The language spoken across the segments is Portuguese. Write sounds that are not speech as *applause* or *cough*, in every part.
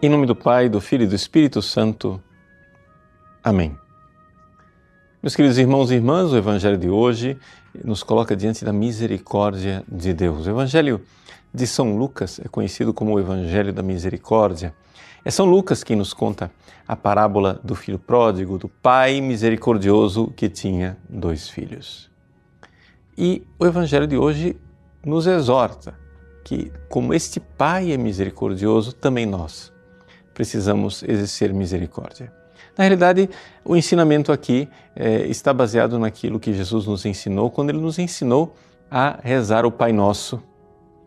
Em nome do Pai, do Filho e do Espírito Santo. Amém. Meus queridos irmãos e irmãs, o Evangelho de hoje nos coloca diante da misericórdia de Deus. O Evangelho de São Lucas é conhecido como o Evangelho da Misericórdia. É São Lucas quem nos conta a parábola do filho pródigo, do pai misericordioso que tinha dois filhos. E o Evangelho de hoje nos exorta que, como este pai é misericordioso, também nós precisamos exercer misericórdia. Na realidade, o ensinamento aqui é, está baseado naquilo que Jesus nos ensinou quando ele nos ensinou a rezar o Pai Nosso.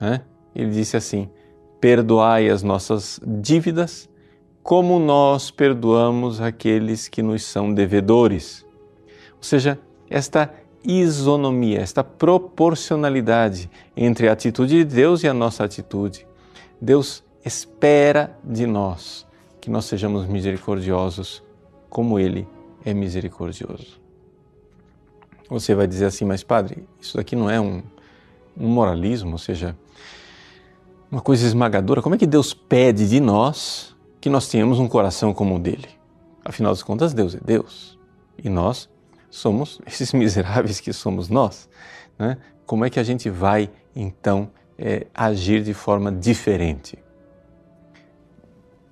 Né? Ele disse assim: Perdoai as nossas dívidas, como nós perdoamos aqueles que nos são devedores. Ou seja, esta isonomia, esta proporcionalidade entre a atitude de Deus e a nossa atitude. Deus espera de nós que nós sejamos misericordiosos como Ele é misericordioso. Você vai dizer assim, mas Padre, isso daqui não é um, um moralismo, ou seja, uma coisa esmagadora. Como é que Deus pede de nós que nós tenhamos um coração como o dele? Afinal de contas, Deus é Deus e nós somos *laughs* esses miseráveis que somos nós. Né? Como é que a gente vai então é, agir de forma diferente?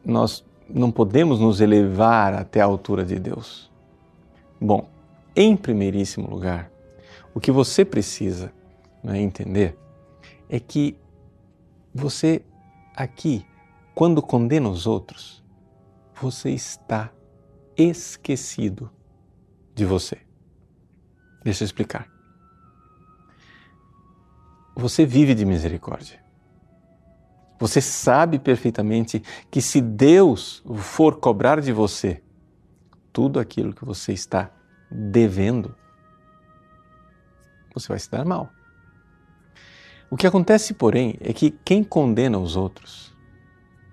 nós não podemos nos elevar até a altura de Deus. Bom, em primeiríssimo lugar, o que você precisa né, entender é que você aqui, quando condena os outros, você está esquecido de você. Deixa eu explicar. Você vive de misericórdia. Você sabe perfeitamente que se Deus for cobrar de você tudo aquilo que você está devendo, você vai se dar mal. O que acontece, porém, é que quem condena os outros,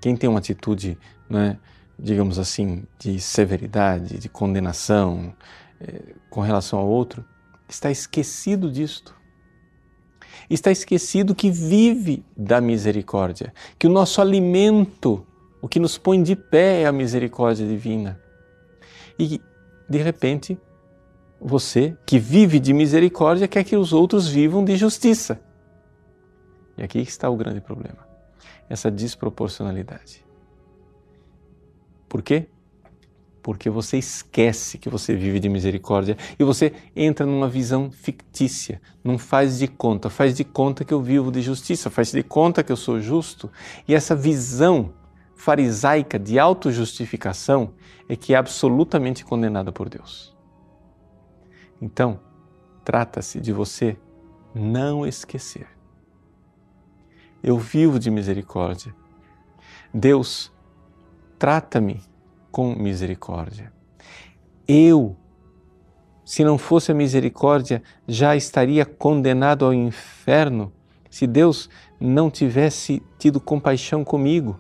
quem tem uma atitude, né, digamos assim, de severidade, de condenação eh, com relação ao outro, está esquecido disto está esquecido que vive da misericórdia, que o nosso alimento, o que nos põe de pé é a misericórdia divina. E, de repente, você que vive de misericórdia quer que os outros vivam de justiça. E aqui está o grande problema, essa desproporcionalidade. Por quê? Porque você esquece que você vive de misericórdia e você entra numa visão fictícia, não faz de conta, faz de conta que eu vivo de justiça, faz de conta que eu sou justo. E essa visão farisaica de autojustificação é que é absolutamente condenada por Deus. Então, trata-se de você não esquecer. Eu vivo de misericórdia. Deus trata-me com misericórdia. Eu, se não fosse a misericórdia, já estaria condenado ao inferno se Deus não tivesse tido compaixão comigo.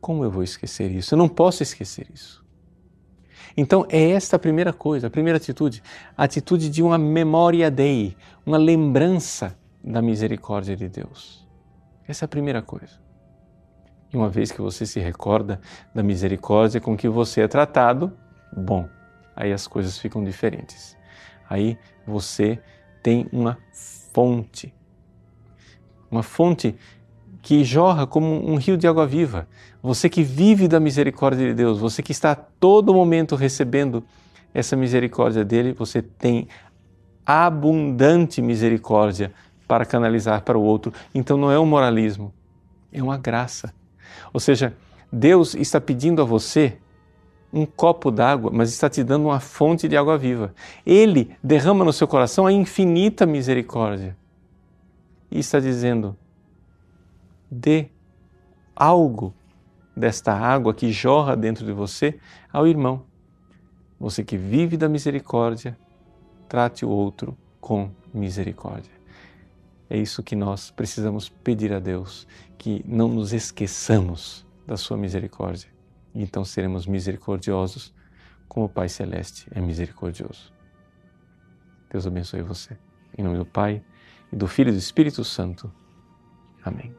Como eu vou esquecer isso? Eu não posso esquecer isso. Então, é esta a primeira coisa, a primeira atitude, a atitude de uma memória dei, uma lembrança da misericórdia de Deus. Essa é a primeira coisa. E uma vez que você se recorda da misericórdia com que você é tratado, bom, aí as coisas ficam diferentes. Aí você tem uma fonte. Uma fonte que jorra como um rio de água viva. Você que vive da misericórdia de Deus, você que está a todo momento recebendo essa misericórdia dele, você tem abundante misericórdia para canalizar para o outro. Então não é um moralismo, é uma graça. Ou seja, Deus está pedindo a você um copo d'água, mas está te dando uma fonte de água viva. Ele derrama no seu coração a infinita misericórdia e está dizendo: dê algo desta água que jorra dentro de você ao irmão. Você que vive da misericórdia, trate o outro com misericórdia. É isso que nós precisamos pedir a Deus, que não nos esqueçamos da Sua misericórdia. Então seremos misericordiosos, como o Pai Celeste é misericordioso. Deus abençoe você. Em nome do Pai, e do Filho e do Espírito Santo. Amém.